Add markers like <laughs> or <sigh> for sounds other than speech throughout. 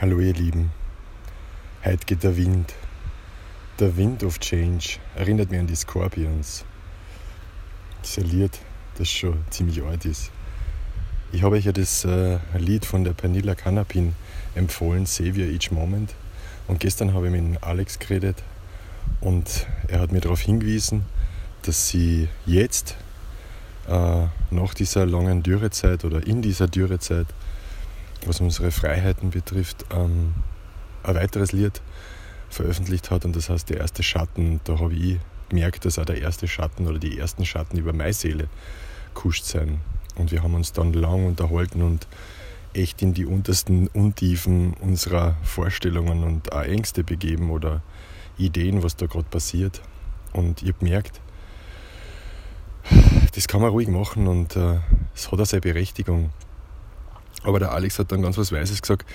Hallo ihr Lieben, heute geht der Wind. Der Wind of Change erinnert mich an die Scorpions. Ein Lied, das schon ziemlich alt ist. Ich habe euch ja das äh, Lied von der Pernilla Canapin empfohlen, Savior Each Moment. Und gestern habe ich mit Alex geredet und er hat mir darauf hingewiesen, dass sie jetzt äh, nach dieser langen Dürrezeit oder in dieser Dürrezeit was unsere Freiheiten betrifft, ähm, ein weiteres Lied veröffentlicht hat und das heißt Der erste Schatten. Da habe ich gemerkt, dass auch der erste Schatten oder die ersten Schatten über meine Seele kuscht sein. Und wir haben uns dann lang unterhalten und echt in die untersten Untiefen unserer Vorstellungen und auch Ängste begeben oder Ideen, was da gerade passiert. Und ich habe gemerkt, das kann man ruhig machen und äh, es äh, hat auch seine Berechtigung. Aber der Alex hat dann ganz was Weises gesagt,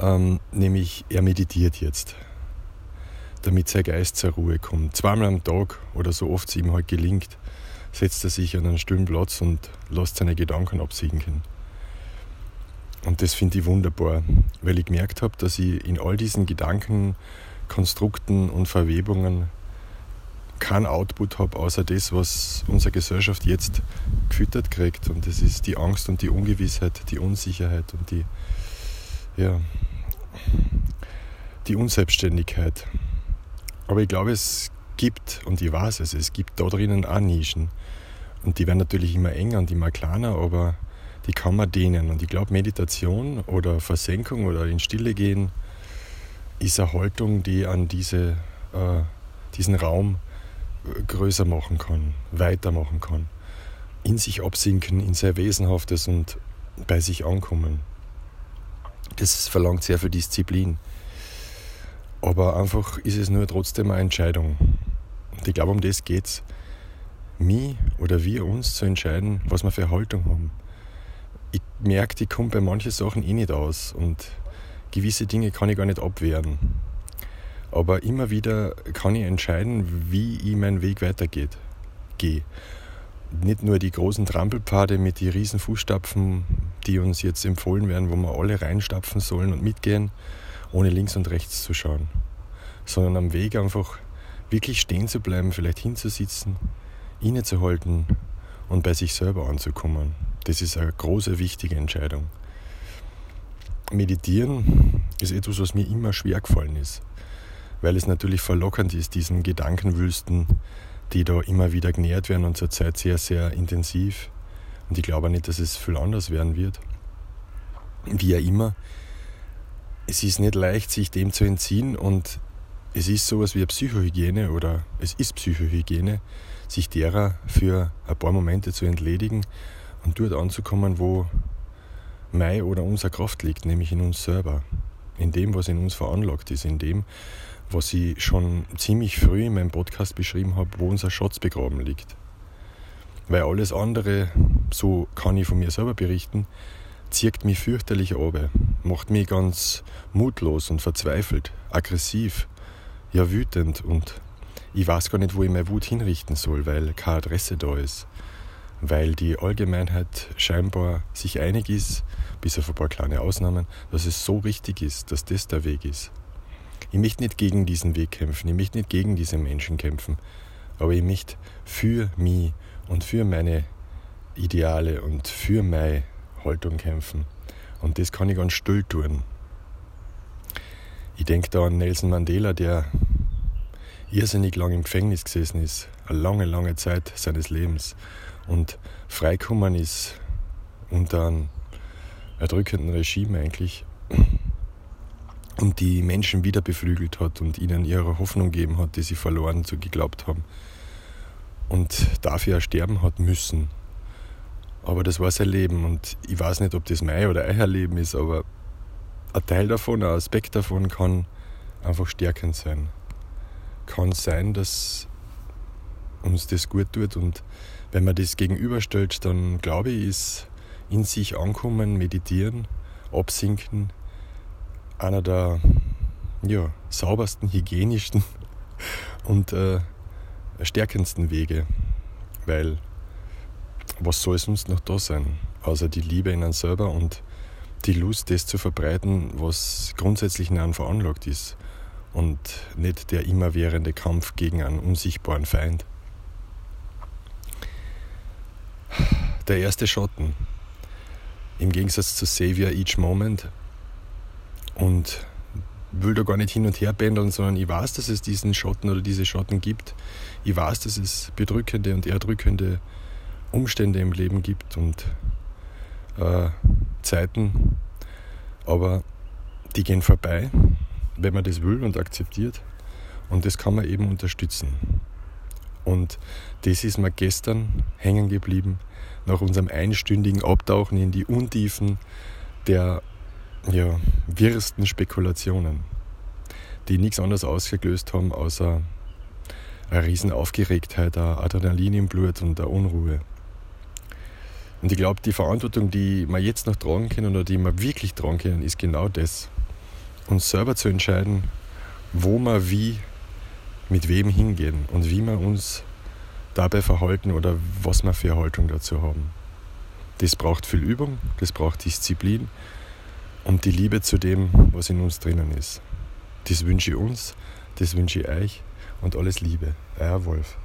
ähm, nämlich er meditiert jetzt, damit sein Geist zur Ruhe kommt. Zweimal am Tag oder so oft es ihm halt gelingt, setzt er sich an einen stillen Platz und lässt seine Gedanken absinken. Und das finde ich wunderbar, weil ich gemerkt habe, dass ich in all diesen Gedanken, Konstrukten und Verwebungen keinen Output habe, außer das, was unsere Gesellschaft jetzt gefüttert kriegt. Und das ist die Angst und die Ungewissheit, die Unsicherheit und die, ja, die Unselbstständigkeit. Aber ich glaube, es gibt, und ich weiß es, es gibt da drinnen auch Nischen. Und die werden natürlich immer enger und immer kleiner, aber die kann man dehnen. Und ich glaube, Meditation oder Versenkung oder in Stille gehen ist eine Haltung, die an diese, äh, diesen Raum größer machen kann, weitermachen kann, in sich absinken, in sein Wesenhaftes und bei sich ankommen. Das verlangt sehr viel Disziplin. Aber einfach ist es nur trotzdem eine Entscheidung. Und ich glaube, um das geht es. Mich oder wir uns zu entscheiden, was wir für Haltung haben. Ich merke, ich komme bei manchen Sachen eh nicht aus und gewisse Dinge kann ich gar nicht abwehren. Aber immer wieder kann ich entscheiden, wie ich meinen Weg weitergeht, gehe. Nicht nur die großen Trampelpfade mit den riesen Fußstapfen, die uns jetzt empfohlen werden, wo wir alle reinstapfen sollen und mitgehen, ohne links und rechts zu schauen. Sondern am Weg einfach wirklich stehen zu bleiben, vielleicht hinzusitzen, innezuhalten und bei sich selber anzukommen. Das ist eine große, wichtige Entscheidung. Meditieren ist etwas, was mir immer schwer gefallen ist weil es natürlich verlockend ist, diesen Gedankenwülsten, die da immer wieder genährt werden und zurzeit sehr, sehr intensiv. Und ich glaube nicht, dass es viel anders werden wird. Wie ja immer, es ist nicht leicht, sich dem zu entziehen und es ist sowas wie eine Psychohygiene oder es ist Psychohygiene, sich derer für ein paar Momente zu entledigen und dort anzukommen, wo meine oder unsere Kraft liegt, nämlich in uns selber, in dem, was in uns veranlagt ist, in dem, was ich schon ziemlich früh in meinem Podcast beschrieben habe, wo unser Schatz begraben liegt. Weil alles andere, so kann ich von mir selber berichten, zirkt mich fürchterlich ab, macht mich ganz mutlos und verzweifelt, aggressiv, ja wütend und ich weiß gar nicht, wo ich meine Wut hinrichten soll, weil keine Adresse da ist. Weil die Allgemeinheit scheinbar sich einig ist, bis auf ein paar kleine Ausnahmen, dass es so richtig ist, dass das der Weg ist. Ich möchte nicht gegen diesen Weg kämpfen, ich möchte nicht gegen diese Menschen kämpfen, aber ich möchte für mich und für meine Ideale und für meine Haltung kämpfen. Und das kann ich ganz still tun. Ich denke da an Nelson Mandela, der irrsinnig lang im Gefängnis gesessen ist, eine lange, lange Zeit seines Lebens und freikommen ist unter einem erdrückenden Regime eigentlich und die Menschen wieder beflügelt hat und ihnen ihre Hoffnung gegeben hat, die sie verloren zu geglaubt haben. Und dafür sterben hat müssen. Aber das war sein Leben und ich weiß nicht, ob das mein oder euer Leben ist, aber ein Teil davon, ein Aspekt davon kann einfach stärkend sein. Kann sein, dass uns das gut tut und wenn man das gegenüberstellt, dann glaube ich, ist in sich ankommen, meditieren, absinken, einer der ja, saubersten, hygienischsten <laughs> und äh, stärkendsten Wege. Weil was soll sonst noch da sein, außer die Liebe in einem selber und die Lust, das zu verbreiten, was grundsätzlich in einem veranlagt ist und nicht der immerwährende Kampf gegen einen unsichtbaren Feind. Der erste Schotten, im Gegensatz zu Savior Each Moment und will da gar nicht hin und her pendeln, sondern ich weiß, dass es diesen Schotten oder diese Schotten gibt. Ich weiß, dass es bedrückende und erdrückende Umstände im Leben gibt und äh, Zeiten, aber die gehen vorbei, wenn man das will und akzeptiert. Und das kann man eben unterstützen. Und das ist mir gestern hängen geblieben, nach unserem einstündigen Abtauchen in die Untiefen der ja, wirrsten Spekulationen, die nichts anderes ausgelöst haben, außer eine Riesenaufgeregtheit, ein Adrenalin im Blut und eine Unruhe. Und ich glaube, die Verantwortung, die wir jetzt noch tragen können oder die wir wirklich tragen können, ist genau das. Uns selber zu entscheiden, wo wir wie mit wem hingehen und wie wir uns dabei verhalten oder was wir für eine Haltung dazu haben. Das braucht viel Übung, das braucht Disziplin und die Liebe zu dem, was in uns drinnen ist. Das wünsche ich uns, das wünsche ich euch und alles Liebe. Euer Wolf.